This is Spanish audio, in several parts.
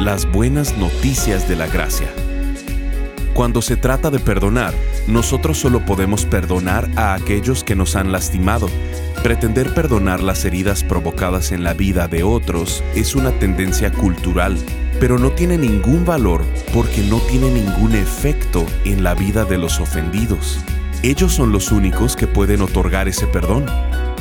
Las buenas noticias de la gracia. Cuando se trata de perdonar, nosotros solo podemos perdonar a aquellos que nos han lastimado. Pretender perdonar las heridas provocadas en la vida de otros es una tendencia cultural, pero no tiene ningún valor porque no tiene ningún efecto en la vida de los ofendidos. Ellos son los únicos que pueden otorgar ese perdón.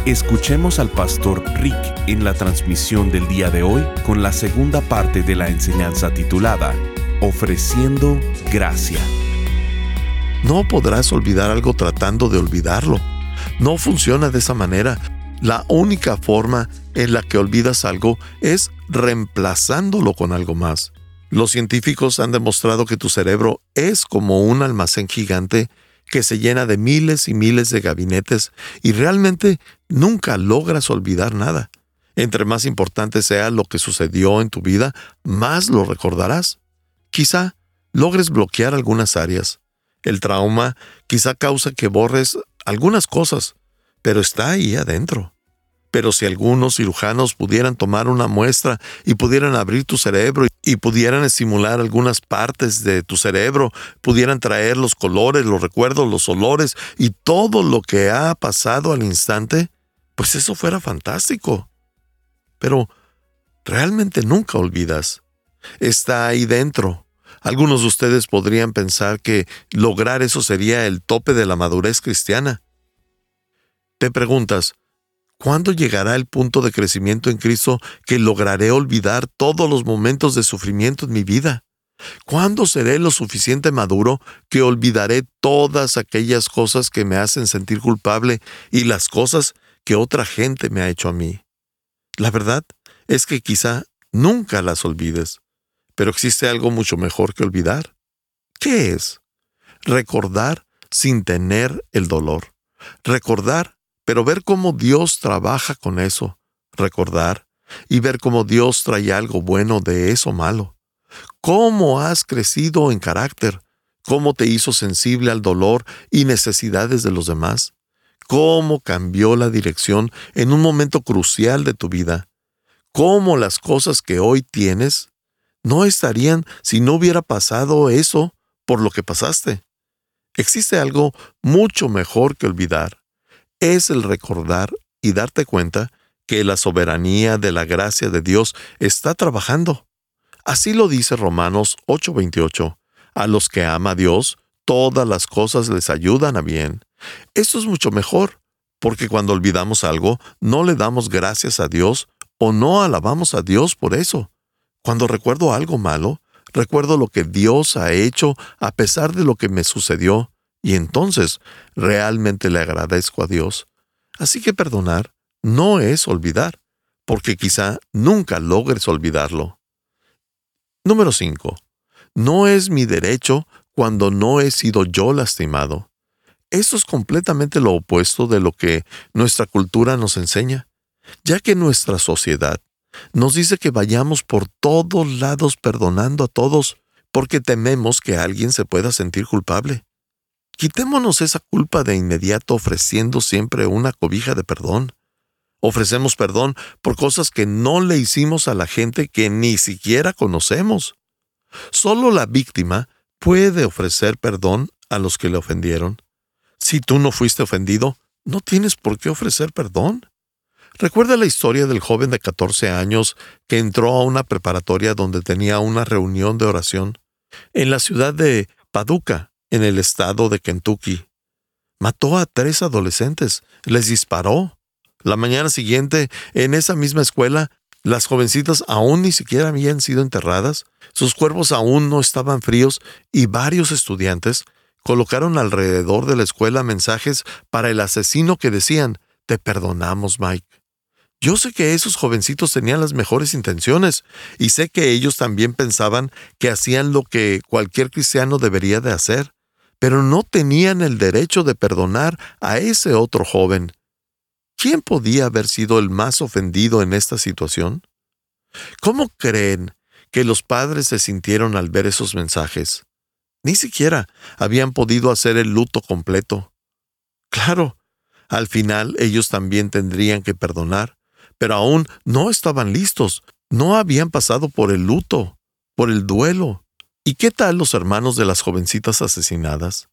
Escuchemos al pastor Rick en la transmisión del día de hoy con la segunda parte de la enseñanza titulada Ofreciendo Gracia. No podrás olvidar algo tratando de olvidarlo. No funciona de esa manera. La única forma en la que olvidas algo es reemplazándolo con algo más. Los científicos han demostrado que tu cerebro es como un almacén gigante que se llena de miles y miles de gabinetes y realmente nunca logras olvidar nada. Entre más importante sea lo que sucedió en tu vida, más lo recordarás. Quizá logres bloquear algunas áreas. El trauma quizá causa que borres algunas cosas, pero está ahí adentro. Pero si algunos cirujanos pudieran tomar una muestra y pudieran abrir tu cerebro y pudieran estimular algunas partes de tu cerebro, pudieran traer los colores, los recuerdos, los olores y todo lo que ha pasado al instante, pues eso fuera fantástico. Pero realmente nunca olvidas. Está ahí dentro. Algunos de ustedes podrían pensar que lograr eso sería el tope de la madurez cristiana. Te preguntas, ¿Cuándo llegará el punto de crecimiento en Cristo que lograré olvidar todos los momentos de sufrimiento en mi vida? ¿Cuándo seré lo suficiente maduro que olvidaré todas aquellas cosas que me hacen sentir culpable y las cosas que otra gente me ha hecho a mí? La verdad es que quizá nunca las olvides, pero existe algo mucho mejor que olvidar. ¿Qué es? Recordar sin tener el dolor. Recordar pero ver cómo Dios trabaja con eso, recordar y ver cómo Dios trae algo bueno de eso malo. Cómo has crecido en carácter, cómo te hizo sensible al dolor y necesidades de los demás, cómo cambió la dirección en un momento crucial de tu vida, cómo las cosas que hoy tienes no estarían si no hubiera pasado eso por lo que pasaste. Existe algo mucho mejor que olvidar es el recordar y darte cuenta que la soberanía de la gracia de Dios está trabajando. Así lo dice Romanos 8:28. A los que ama a Dios, todas las cosas les ayudan a bien. Esto es mucho mejor, porque cuando olvidamos algo, no le damos gracias a Dios o no alabamos a Dios por eso. Cuando recuerdo algo malo, recuerdo lo que Dios ha hecho a pesar de lo que me sucedió y entonces realmente le agradezco a Dios. Así que perdonar no es olvidar, porque quizá nunca logres olvidarlo. Número 5. No es mi derecho cuando no he sido yo lastimado. Esto es completamente lo opuesto de lo que nuestra cultura nos enseña, ya que nuestra sociedad nos dice que vayamos por todos lados perdonando a todos porque tememos que alguien se pueda sentir culpable. Quitémonos esa culpa de inmediato ofreciendo siempre una cobija de perdón. Ofrecemos perdón por cosas que no le hicimos a la gente que ni siquiera conocemos. Solo la víctima puede ofrecer perdón a los que le ofendieron. Si tú no fuiste ofendido, no tienes por qué ofrecer perdón. Recuerda la historia del joven de 14 años que entró a una preparatoria donde tenía una reunión de oración en la ciudad de Paducah, en el estado de Kentucky. Mató a tres adolescentes, les disparó. La mañana siguiente, en esa misma escuela, las jovencitas aún ni siquiera habían sido enterradas, sus cuerpos aún no estaban fríos y varios estudiantes colocaron alrededor de la escuela mensajes para el asesino que decían, Te perdonamos, Mike. Yo sé que esos jovencitos tenían las mejores intenciones y sé que ellos también pensaban que hacían lo que cualquier cristiano debería de hacer, pero no tenían el derecho de perdonar a ese otro joven. ¿Quién podía haber sido el más ofendido en esta situación? ¿Cómo creen que los padres se sintieron al ver esos mensajes? Ni siquiera habían podido hacer el luto completo. Claro, al final ellos también tendrían que perdonar, pero aún no estaban listos, no habían pasado por el luto, por el duelo. ¿Y qué tal los hermanos de las jovencitas asesinadas?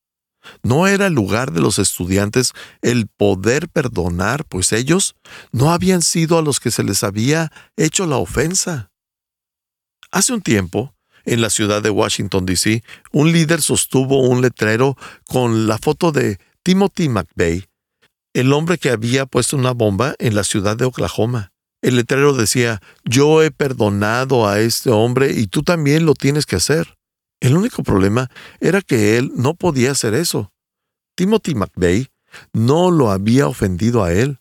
No era el lugar de los estudiantes el poder perdonar, pues ellos no habían sido a los que se les había hecho la ofensa. Hace un tiempo, en la ciudad de Washington, D.C., un líder sostuvo un letrero con la foto de Timothy McVeigh, el hombre que había puesto una bomba en la ciudad de Oklahoma. El letrero decía, yo he perdonado a este hombre y tú también lo tienes que hacer. El único problema era que él no podía hacer eso. Timothy McVeigh no lo había ofendido a él.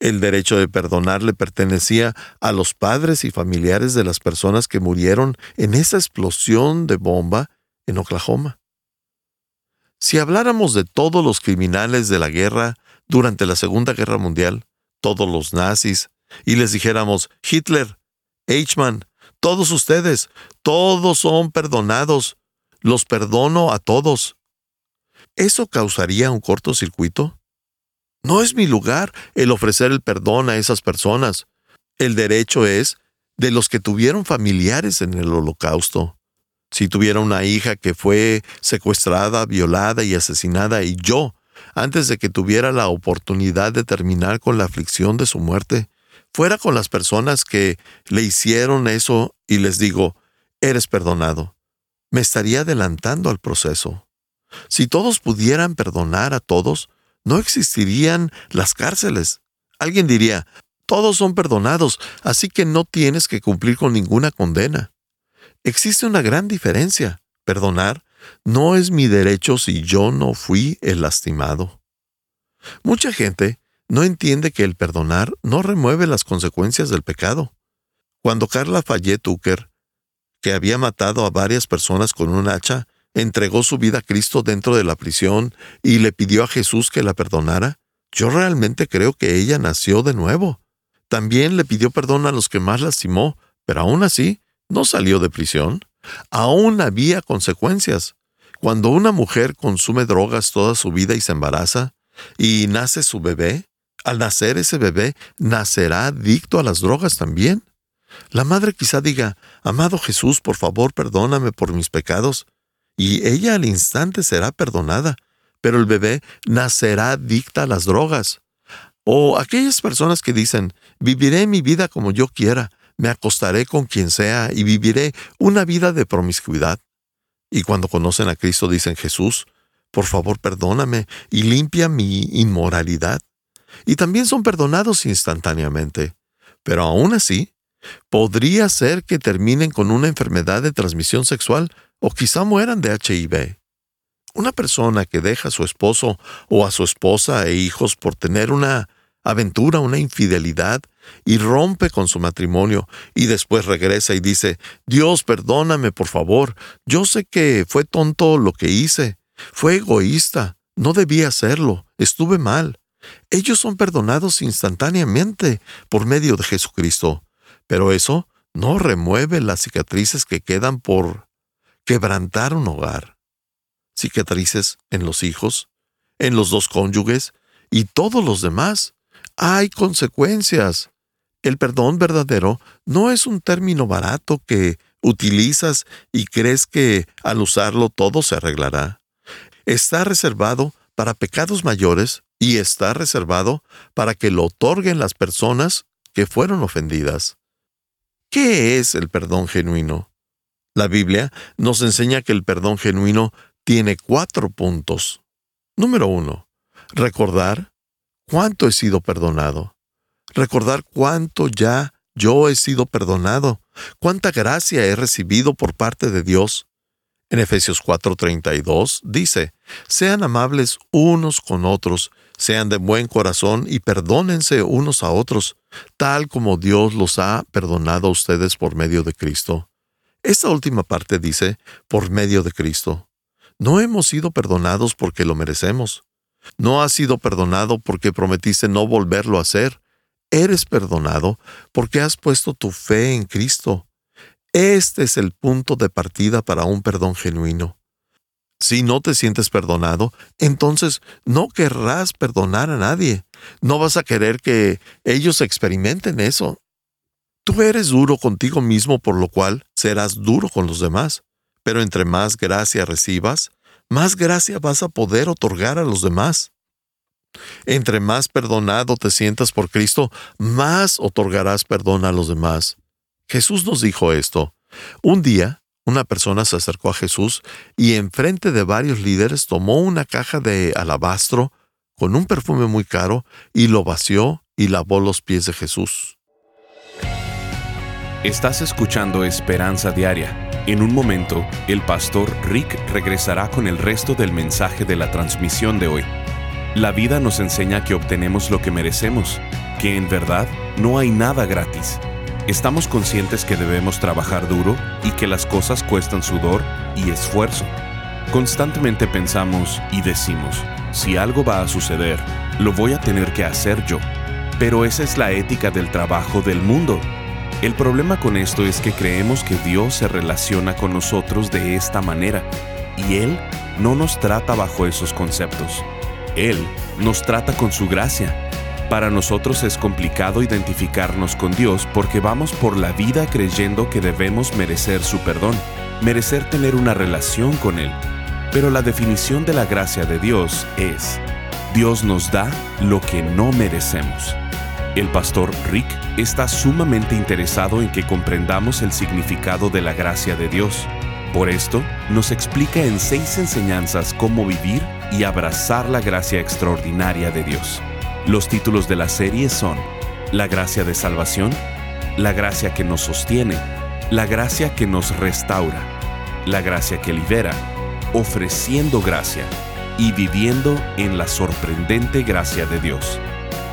El derecho de perdonar le pertenecía a los padres y familiares de las personas que murieron en esa explosión de bomba en Oklahoma. Si habláramos de todos los criminales de la guerra durante la Segunda Guerra Mundial, todos los nazis, y les dijéramos, Hitler, Eichmann, todos ustedes, todos son perdonados, los perdono a todos. ¿Eso causaría un cortocircuito? No es mi lugar el ofrecer el perdón a esas personas. El derecho es de los que tuvieron familiares en el holocausto. Si tuviera una hija que fue secuestrada, violada y asesinada y yo antes de que tuviera la oportunidad de terminar con la aflicción de su muerte, fuera con las personas que le hicieron eso y les digo, eres perdonado, me estaría adelantando al proceso. Si todos pudieran perdonar a todos, no existirían las cárceles. Alguien diría, todos son perdonados, así que no tienes que cumplir con ninguna condena. Existe una gran diferencia. Perdonar no es mi derecho si yo no fui el lastimado. Mucha gente no entiende que el perdonar no remueve las consecuencias del pecado. Cuando Carla Fayette Tucker, que había matado a varias personas con un hacha, entregó su vida a Cristo dentro de la prisión y le pidió a Jesús que la perdonara, yo realmente creo que ella nació de nuevo. También le pidió perdón a los que más lastimó, pero aún así no salió de prisión. Aún había consecuencias. Cuando una mujer consume drogas toda su vida y se embaraza, y nace su bebé, al nacer ese bebé nacerá adicto a las drogas también. La madre quizá diga, Amado Jesús, por favor, perdóname por mis pecados, y ella al instante será perdonada, pero el bebé nacerá adicta a las drogas. O aquellas personas que dicen, viviré mi vida como yo quiera, me acostaré con quien sea y viviré una vida de promiscuidad. Y cuando conocen a Cristo dicen, Jesús, por favor perdóname y limpia mi inmoralidad. Y también son perdonados instantáneamente. Pero aún así, podría ser que terminen con una enfermedad de transmisión sexual o quizá mueran de HIV. Una persona que deja a su esposo o a su esposa e hijos por tener una aventura, una infidelidad, y rompe con su matrimonio, y después regresa y dice, Dios, perdóname, por favor, yo sé que fue tonto lo que hice, fue egoísta, no debía hacerlo, estuve mal. Ellos son perdonados instantáneamente por medio de Jesucristo, pero eso no remueve las cicatrices que quedan por quebrantar un hogar. Cicatrices en los hijos, en los dos cónyuges y todos los demás hay consecuencias. El perdón verdadero no es un término barato que utilizas y crees que al usarlo todo se arreglará. Está reservado para pecados mayores y está reservado para que lo otorguen las personas que fueron ofendidas. ¿Qué es el perdón genuino? La Biblia nos enseña que el perdón genuino tiene cuatro puntos. Número uno, recordar cuánto he sido perdonado. Recordar cuánto ya yo he sido perdonado, cuánta gracia he recibido por parte de Dios. En Efesios 4:32 dice, sean amables unos con otros, Sean de buen corazón y perdónense unos a otros, tal como Dios los ha perdonado a ustedes por medio de Cristo. Esta última parte dice, por medio de Cristo. No hemos sido perdonados porque lo merecemos. No has sido perdonado porque prometiste no volverlo a hacer. Eres perdonado porque has puesto tu fe en Cristo. Este es el punto de partida para un perdón genuino. Si no te sientes perdonado, entonces no querrás perdonar a nadie. No vas a querer que ellos experimenten eso. Tú eres duro contigo mismo, por lo cual serás duro con los demás. Pero entre más gracia recibas, más gracia vas a poder otorgar a los demás. Entre más perdonado te sientas por Cristo, más otorgarás perdón a los demás. Jesús nos dijo esto. Un día, una persona se acercó a Jesús y enfrente de varios líderes tomó una caja de alabastro con un perfume muy caro y lo vació y lavó los pies de Jesús. Estás escuchando Esperanza Diaria. En un momento, el pastor Rick regresará con el resto del mensaje de la transmisión de hoy. La vida nos enseña que obtenemos lo que merecemos, que en verdad no hay nada gratis. Estamos conscientes que debemos trabajar duro y que las cosas cuestan sudor y esfuerzo. Constantemente pensamos y decimos, si algo va a suceder, lo voy a tener que hacer yo. Pero esa es la ética del trabajo del mundo el problema con esto es que creemos que Dios se relaciona con nosotros de esta manera y Él no nos trata bajo esos conceptos. Él nos trata con su gracia. Para nosotros es complicado identificarnos con Dios porque vamos por la vida creyendo que debemos merecer su perdón, merecer tener una relación con Él. Pero la definición de la gracia de Dios es, Dios nos da lo que no merecemos. El pastor Rick está sumamente interesado en que comprendamos el significado de la gracia de Dios. Por esto, nos explica en seis enseñanzas cómo vivir y abrazar la gracia extraordinaria de Dios. Los títulos de la serie son La gracia de salvación, La gracia que nos sostiene, La gracia que nos restaura, La gracia que libera, Ofreciendo gracia y viviendo en la sorprendente gracia de Dios.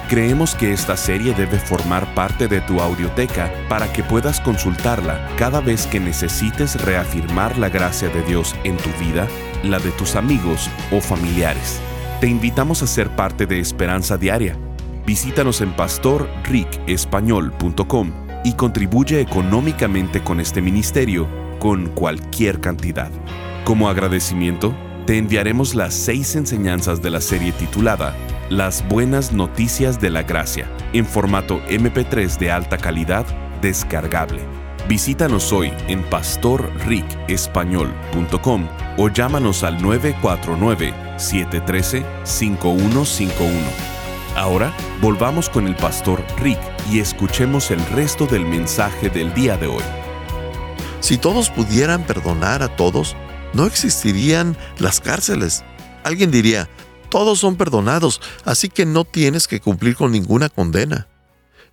Creemos que esta serie debe formar parte de tu audioteca para que puedas consultarla cada vez que necesites reafirmar la gracia de Dios en tu vida, la de tus amigos o familiares. Te invitamos a ser parte de Esperanza Diaria. Visítanos en pastorricespañol.com y contribuye económicamente con este ministerio con cualquier cantidad. Como agradecimiento, te enviaremos las seis enseñanzas de la serie titulada las buenas noticias de la gracia en formato MP3 de alta calidad descargable. Visítanos hoy en pastorricespañol.com o llámanos al 949-713-5151. Ahora volvamos con el pastor Rick y escuchemos el resto del mensaje del día de hoy. Si todos pudieran perdonar a todos, no existirían las cárceles. Alguien diría, todos son perdonados, así que no tienes que cumplir con ninguna condena.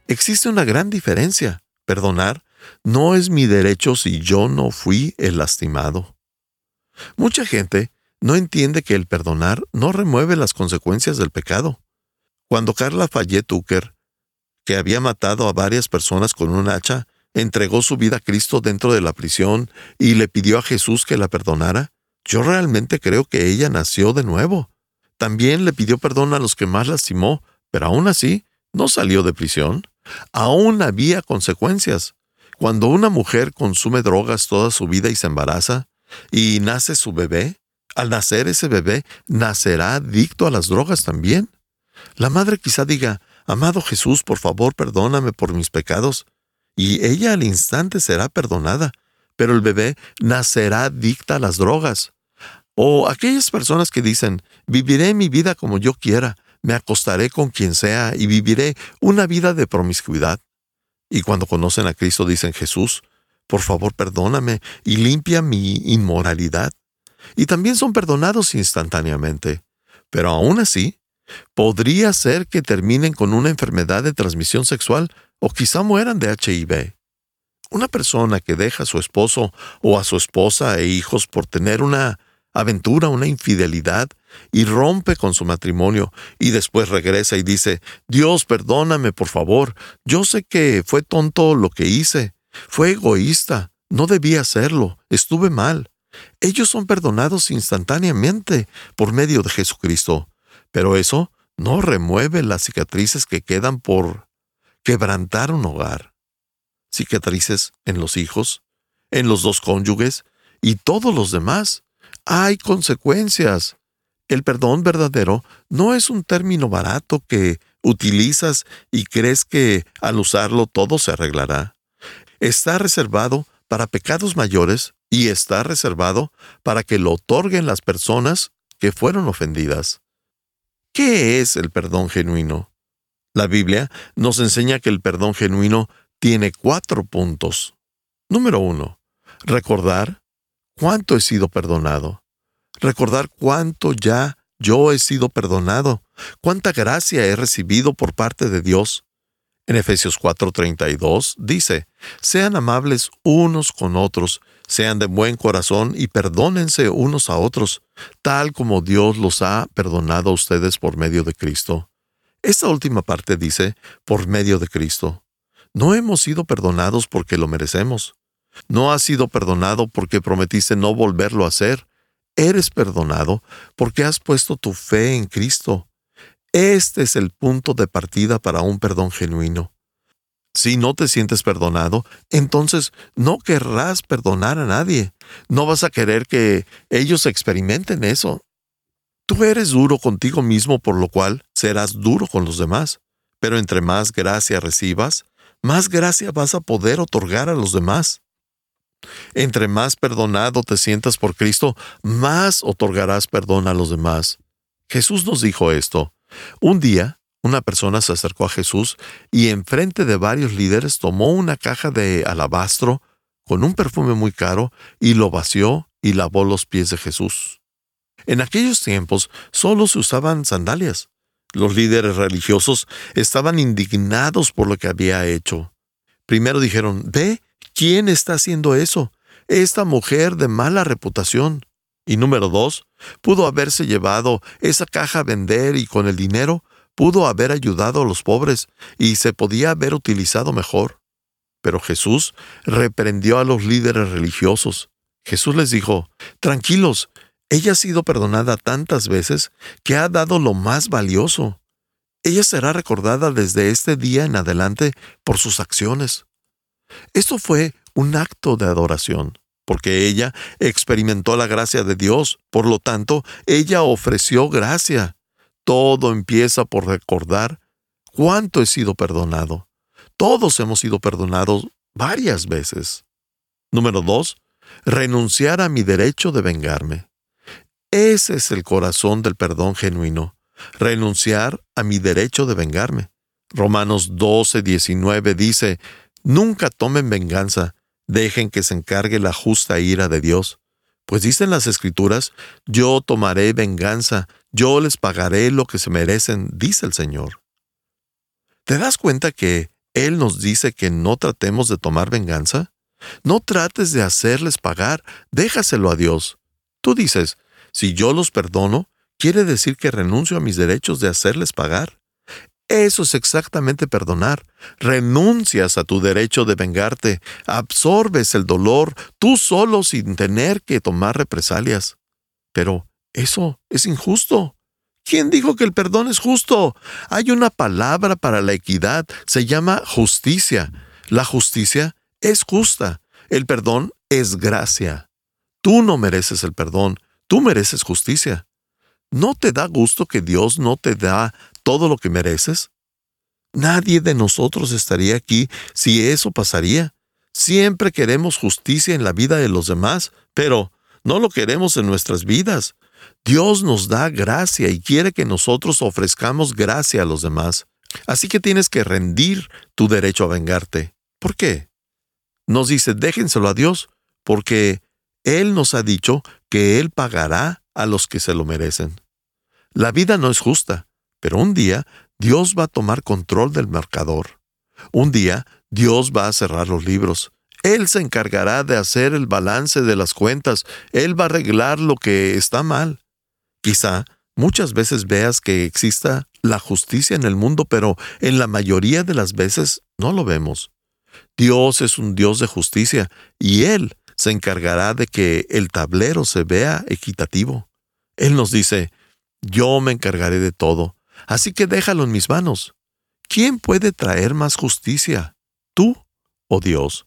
Existe una gran diferencia. Perdonar no es mi derecho si yo no fui el lastimado. Mucha gente no entiende que el perdonar no remueve las consecuencias del pecado. Cuando Carla Fayette Tucker, que había matado a varias personas con un hacha, entregó su vida a Cristo dentro de la prisión y le pidió a Jesús que la perdonara, yo realmente creo que ella nació de nuevo. También le pidió perdón a los que más lastimó, pero aún así no salió de prisión. Aún había consecuencias. Cuando una mujer consume drogas toda su vida y se embaraza, y nace su bebé, al nacer ese bebé nacerá adicto a las drogas también. La madre quizá diga, Amado Jesús, por favor, perdóname por mis pecados, y ella al instante será perdonada, pero el bebé nacerá adicta a las drogas. O aquellas personas que dicen, viviré mi vida como yo quiera, me acostaré con quien sea y viviré una vida de promiscuidad. Y cuando conocen a Cristo dicen, Jesús, por favor perdóname y limpia mi inmoralidad. Y también son perdonados instantáneamente. Pero aún así, podría ser que terminen con una enfermedad de transmisión sexual o quizá mueran de HIV. Una persona que deja a su esposo o a su esposa e hijos por tener una aventura una infidelidad y rompe con su matrimonio y después regresa y dice, Dios, perdóname por favor, yo sé que fue tonto lo que hice, fue egoísta, no debía hacerlo, estuve mal. Ellos son perdonados instantáneamente por medio de Jesucristo, pero eso no remueve las cicatrices que quedan por quebrantar un hogar. Cicatrices en los hijos, en los dos cónyuges y todos los demás. Hay consecuencias. El perdón verdadero no es un término barato que utilizas y crees que al usarlo todo se arreglará. Está reservado para pecados mayores y está reservado para que lo otorguen las personas que fueron ofendidas. ¿Qué es el perdón genuino? La Biblia nos enseña que el perdón genuino tiene cuatro puntos. Número uno, recordar cuánto he sido perdonado. Recordar cuánto ya yo he sido perdonado, cuánta gracia he recibido por parte de Dios. En Efesios 4:32 dice, sean amables unos con otros, sean de buen corazón y perdónense unos a otros, tal como Dios los ha perdonado a ustedes por medio de Cristo. Esta última parte dice, por medio de Cristo. No hemos sido perdonados porque lo merecemos. No has sido perdonado porque prometiste no volverlo a hacer. Eres perdonado porque has puesto tu fe en Cristo. Este es el punto de partida para un perdón genuino. Si no te sientes perdonado, entonces no querrás perdonar a nadie. No vas a querer que ellos experimenten eso. Tú eres duro contigo mismo, por lo cual serás duro con los demás. Pero entre más gracia recibas, más gracia vas a poder otorgar a los demás. Entre más perdonado te sientas por Cristo, más otorgarás perdón a los demás. Jesús nos dijo esto. Un día, una persona se acercó a Jesús y enfrente de varios líderes tomó una caja de alabastro con un perfume muy caro y lo vació y lavó los pies de Jesús. En aquellos tiempos solo se usaban sandalias. Los líderes religiosos estaban indignados por lo que había hecho. Primero dijeron, ve ¿Quién está haciendo eso? Esta mujer de mala reputación. Y número dos, pudo haberse llevado esa caja a vender y con el dinero pudo haber ayudado a los pobres y se podía haber utilizado mejor. Pero Jesús reprendió a los líderes religiosos. Jesús les dijo, Tranquilos, ella ha sido perdonada tantas veces que ha dado lo más valioso. Ella será recordada desde este día en adelante por sus acciones. Esto fue un acto de adoración, porque ella experimentó la gracia de Dios, por lo tanto, ella ofreció gracia. Todo empieza por recordar cuánto he sido perdonado. Todos hemos sido perdonados varias veces. Número dos, renunciar a mi derecho de vengarme. Ese es el corazón del perdón genuino, renunciar a mi derecho de vengarme. Romanos 12, 19 dice, Nunca tomen venganza, dejen que se encargue la justa ira de Dios. Pues dicen las Escrituras, yo tomaré venganza, yo les pagaré lo que se merecen, dice el Señor. ¿Te das cuenta que Él nos dice que no tratemos de tomar venganza? No trates de hacerles pagar, déjaselo a Dios. Tú dices, si yo los perdono, quiere decir que renuncio a mis derechos de hacerles pagar. Eso es exactamente perdonar. Renuncias a tu derecho de vengarte, absorbes el dolor tú solo sin tener que tomar represalias. Pero eso es injusto. ¿Quién dijo que el perdón es justo? Hay una palabra para la equidad, se llama justicia. La justicia es justa. El perdón es gracia. Tú no mereces el perdón, tú mereces justicia. ¿No te da gusto que Dios no te da todo lo que mereces? Nadie de nosotros estaría aquí si eso pasaría. Siempre queremos justicia en la vida de los demás, pero no lo queremos en nuestras vidas. Dios nos da gracia y quiere que nosotros ofrezcamos gracia a los demás. Así que tienes que rendir tu derecho a vengarte. ¿Por qué? Nos dice, déjenselo a Dios, porque Él nos ha dicho que Él pagará a los que se lo merecen. La vida no es justa, pero un día Dios va a tomar control del marcador. Un día Dios va a cerrar los libros. Él se encargará de hacer el balance de las cuentas, Él va a arreglar lo que está mal. Quizá muchas veces veas que exista la justicia en el mundo, pero en la mayoría de las veces no lo vemos. Dios es un Dios de justicia y Él se encargará de que el tablero se vea equitativo. Él nos dice, yo me encargaré de todo, así que déjalo en mis manos. ¿Quién puede traer más justicia? ¿Tú o Dios?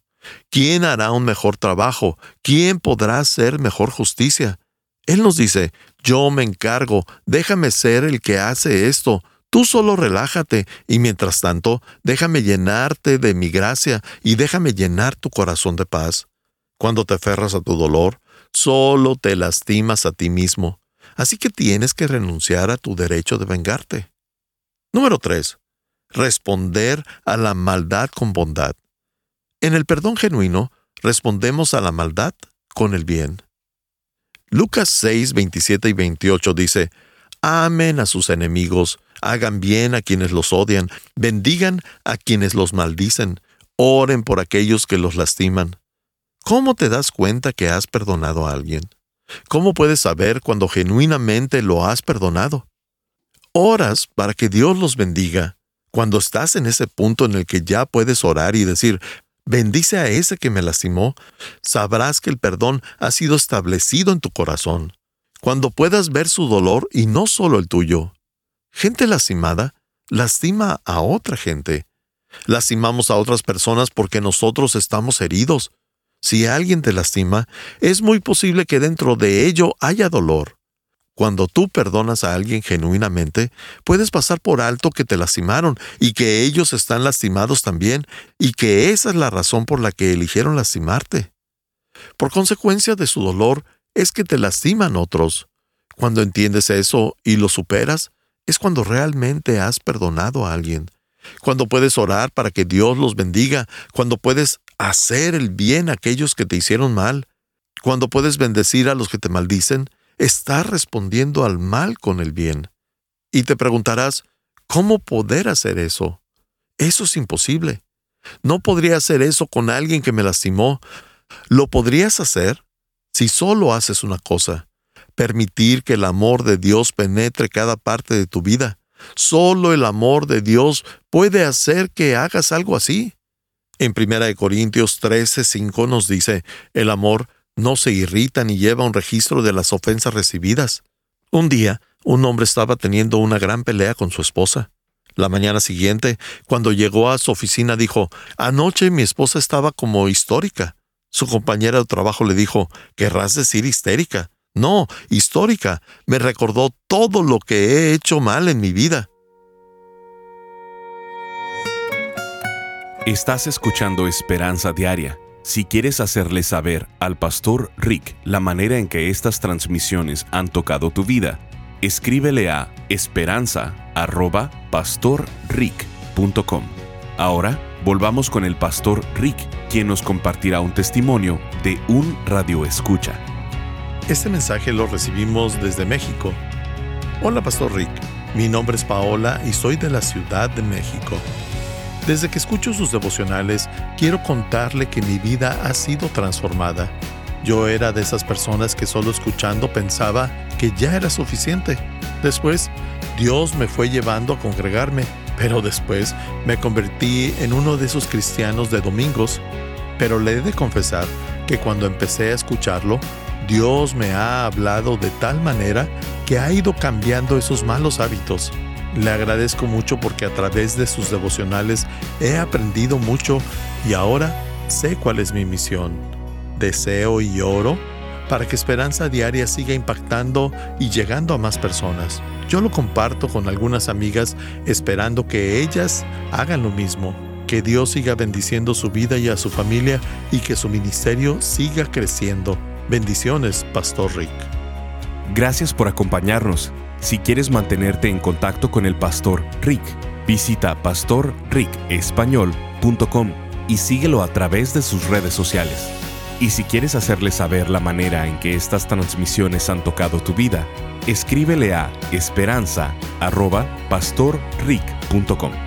¿Quién hará un mejor trabajo? ¿Quién podrá hacer mejor justicia? Él nos dice, yo me encargo, déjame ser el que hace esto, tú solo relájate y mientras tanto déjame llenarte de mi gracia y déjame llenar tu corazón de paz. Cuando te aferras a tu dolor, solo te lastimas a ti mismo, así que tienes que renunciar a tu derecho de vengarte. Número 3. Responder a la maldad con bondad. En el perdón genuino, respondemos a la maldad con el bien. Lucas 6, 27 y 28 dice, Amen a sus enemigos, hagan bien a quienes los odian, bendigan a quienes los maldicen, oren por aquellos que los lastiman. ¿Cómo te das cuenta que has perdonado a alguien? ¿Cómo puedes saber cuando genuinamente lo has perdonado? Oras para que Dios los bendiga. Cuando estás en ese punto en el que ya puedes orar y decir, bendice a ese que me lastimó, sabrás que el perdón ha sido establecido en tu corazón. Cuando puedas ver su dolor y no solo el tuyo. Gente lastimada lastima a otra gente. Lastimamos a otras personas porque nosotros estamos heridos. Si alguien te lastima, es muy posible que dentro de ello haya dolor. Cuando tú perdonas a alguien genuinamente, puedes pasar por alto que te lastimaron y que ellos están lastimados también y que esa es la razón por la que eligieron lastimarte. Por consecuencia de su dolor es que te lastiman otros. Cuando entiendes eso y lo superas, es cuando realmente has perdonado a alguien. Cuando puedes orar para que Dios los bendiga, cuando puedes hacer el bien a aquellos que te hicieron mal, cuando puedes bendecir a los que te maldicen, está respondiendo al mal con el bien. Y te preguntarás, ¿cómo poder hacer eso? Eso es imposible. No podría hacer eso con alguien que me lastimó. Lo podrías hacer si solo haces una cosa, permitir que el amor de Dios penetre cada parte de tu vida. Solo el amor de Dios puede hacer que hagas algo así. En 1 Corintios 13, 5 nos dice, el amor no se irrita ni lleva un registro de las ofensas recibidas. Un día, un hombre estaba teniendo una gran pelea con su esposa. La mañana siguiente, cuando llegó a su oficina, dijo, Anoche mi esposa estaba como histórica. Su compañera de trabajo le dijo, ¿querrás decir histérica? No, histórica. Me recordó todo lo que he hecho mal en mi vida. Estás escuchando Esperanza Diaria si quieres hacerle saber al pastor Rick la manera en que estas transmisiones han tocado tu vida, escríbele a esperanza.pastorrick.com. Ahora volvamos con el pastor Rick, quien nos compartirá un testimonio de un radio escucha. Este mensaje lo recibimos desde México. Hola, pastor Rick. Mi nombre es Paola y soy de la Ciudad de México. Desde que escucho sus devocionales, quiero contarle que mi vida ha sido transformada. Yo era de esas personas que solo escuchando pensaba que ya era suficiente. Después, Dios me fue llevando a congregarme, pero después me convertí en uno de esos cristianos de domingos. Pero le he de confesar que cuando empecé a escucharlo, Dios me ha hablado de tal manera que ha ido cambiando esos malos hábitos. Le agradezco mucho porque a través de sus devocionales he aprendido mucho y ahora sé cuál es mi misión. Deseo y oro para que Esperanza Diaria siga impactando y llegando a más personas. Yo lo comparto con algunas amigas esperando que ellas hagan lo mismo. Que Dios siga bendiciendo su vida y a su familia y que su ministerio siga creciendo. Bendiciones, Pastor Rick. Gracias por acompañarnos. Si quieres mantenerte en contacto con el pastor Rick, visita pastorricespañol.com y síguelo a través de sus redes sociales. Y si quieres hacerle saber la manera en que estas transmisiones han tocado tu vida, escríbele a esperanza.pastorrick.com.